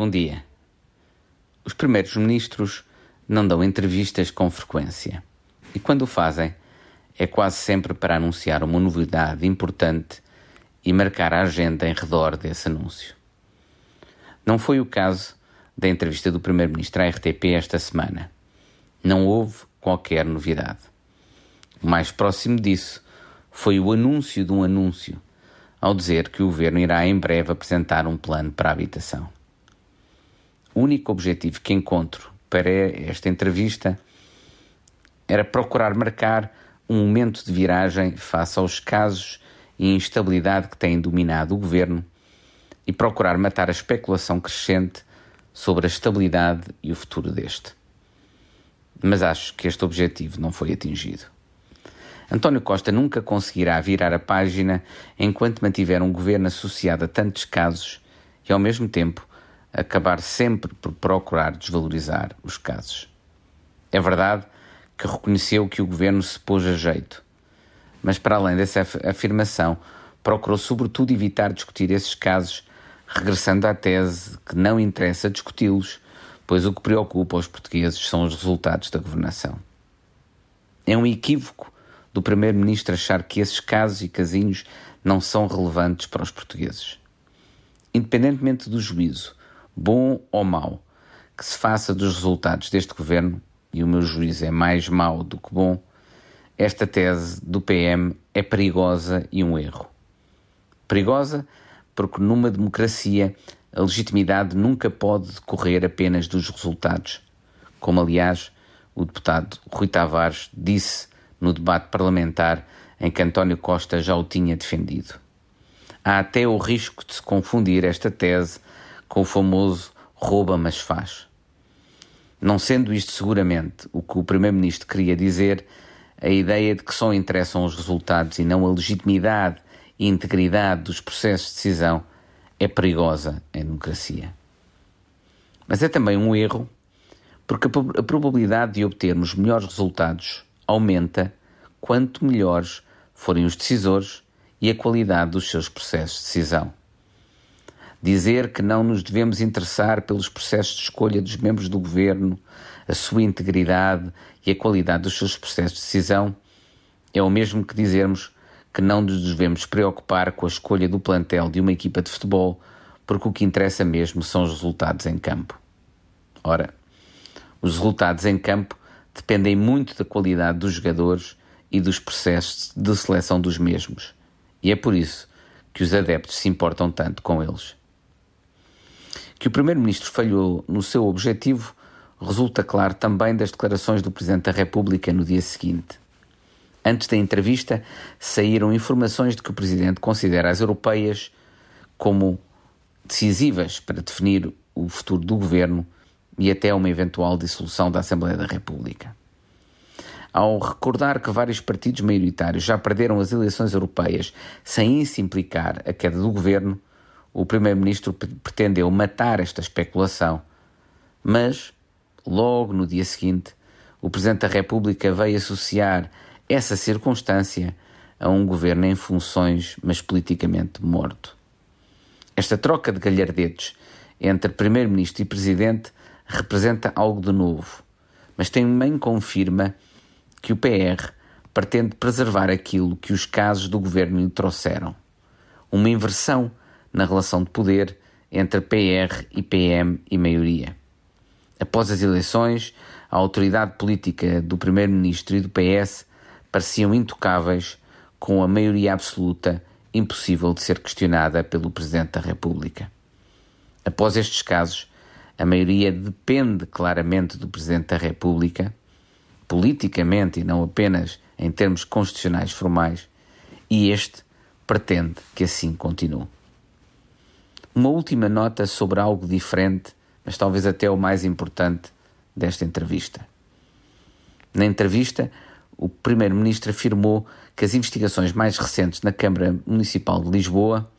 Bom dia. Os primeiros ministros não dão entrevistas com frequência. E quando o fazem, é quase sempre para anunciar uma novidade importante e marcar a agenda em redor desse anúncio. Não foi o caso da entrevista do Primeiro-Ministro à RTP esta semana. Não houve qualquer novidade. O mais próximo disso foi o anúncio de um anúncio, ao dizer que o governo irá em breve apresentar um plano para a habitação. Único objetivo que encontro para esta entrevista era procurar marcar um momento de viragem face aos casos e instabilidade que têm dominado o governo e procurar matar a especulação crescente sobre a estabilidade e o futuro deste. Mas acho que este objetivo não foi atingido. António Costa nunca conseguirá virar a página enquanto mantiver um governo associado a tantos casos e, ao mesmo tempo, acabar sempre por procurar desvalorizar os casos. É verdade que reconheceu que o governo se pôs a jeito, mas, para além dessa afirmação, procurou sobretudo evitar discutir esses casos, regressando à tese que não interessa discuti-los, pois o que preocupa os portugueses são os resultados da governação. É um equívoco do Primeiro-Ministro achar que esses casos e casinhos não são relevantes para os portugueses. Independentemente do juízo, bom ou mau, que se faça dos resultados deste governo, e o meu juízo é mais mau do que bom, esta tese do PM é perigosa e um erro. Perigosa porque numa democracia a legitimidade nunca pode decorrer apenas dos resultados, como aliás o deputado Rui Tavares disse no debate parlamentar em que António Costa já o tinha defendido. Há até o risco de se confundir esta tese com o famoso rouba mas faz. Não sendo isto seguramente o que o Primeiro-Ministro queria dizer, a ideia de que só interessam os resultados e não a legitimidade e integridade dos processos de decisão é perigosa em democracia. Mas é também um erro, porque a probabilidade de obtermos melhores resultados aumenta quanto melhores forem os decisores e a qualidade dos seus processos de decisão. Dizer que não nos devemos interessar pelos processos de escolha dos membros do governo, a sua integridade e a qualidade dos seus processos de decisão é o mesmo que dizermos que não nos devemos preocupar com a escolha do plantel de uma equipa de futebol, porque o que interessa mesmo são os resultados em campo. Ora, os resultados em campo dependem muito da qualidade dos jogadores e dos processos de seleção dos mesmos, e é por isso que os adeptos se importam tanto com eles. Que o Primeiro-Ministro falhou no seu objetivo resulta claro também das declarações do Presidente da República no dia seguinte. Antes da entrevista, saíram informações de que o Presidente considera as europeias como decisivas para definir o futuro do governo e até uma eventual dissolução da Assembleia da República. Ao recordar que vários partidos maioritários já perderam as eleições europeias sem isso implicar a queda do governo, o Primeiro-Ministro pretendeu matar esta especulação. Mas, logo no dia seguinte, o Presidente da República veio associar essa circunstância a um governo em funções, mas politicamente morto. Esta troca de galhardetes entre Primeiro-Ministro e Presidente representa algo de novo, mas também confirma que o PR pretende preservar aquilo que os casos do governo lhe trouxeram. Uma inversão na relação de poder entre PR e PM e maioria. Após as eleições, a autoridade política do Primeiro-Ministro e do PS pareciam intocáveis, com a maioria absoluta impossível de ser questionada pelo Presidente da República. Após estes casos, a maioria depende claramente do Presidente da República, politicamente e não apenas em termos constitucionais formais, e este pretende que assim continue. Uma última nota sobre algo diferente, mas talvez até o mais importante desta entrevista. Na entrevista, o Primeiro-Ministro afirmou que as investigações mais recentes na Câmara Municipal de Lisboa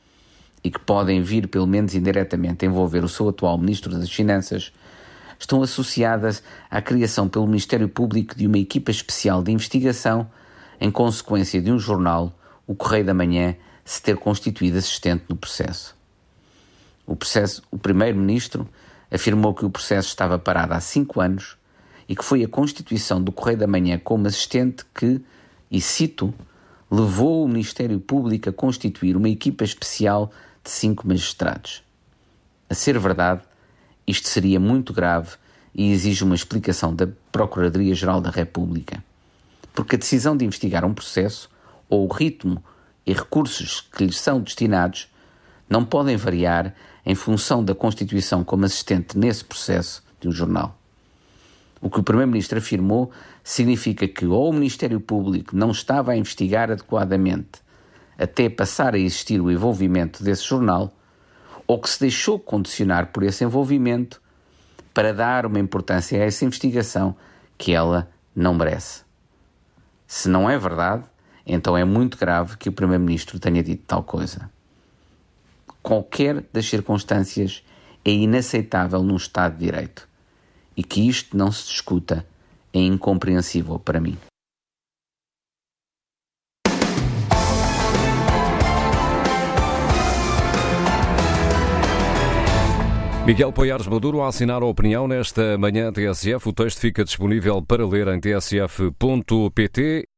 e que podem vir, pelo menos indiretamente, a envolver o seu atual Ministro das Finanças, estão associadas à criação pelo Ministério Público de uma equipa especial de investigação em consequência de um jornal, o Correio da Manhã, se ter constituído assistente no processo. O, o Primeiro-Ministro afirmou que o processo estava parado há cinco anos e que foi a constituição do Correio da Manhã como assistente que, e cito, levou o Ministério Público a constituir uma equipa especial de cinco magistrados. A ser verdade, isto seria muito grave e exige uma explicação da Procuradoria-Geral da República, porque a decisão de investigar um processo ou o ritmo e recursos que lhes são destinados não podem variar em função da constituição como assistente nesse processo de um jornal. O que o Primeiro-Ministro afirmou significa que ou o Ministério Público não estava a investigar adequadamente até passar a existir o envolvimento desse jornal, ou que se deixou condicionar por esse envolvimento para dar uma importância a essa investigação que ela não merece. Se não é verdade, então é muito grave que o Primeiro-Ministro tenha dito tal coisa. Qualquer das circunstâncias é inaceitável num Estado de Direito. E que isto não se discuta é incompreensível para mim. Miguel Poiares Maduro a assinar a opinião nesta manhã TSF. O texto fica disponível para ler em tsf.pt.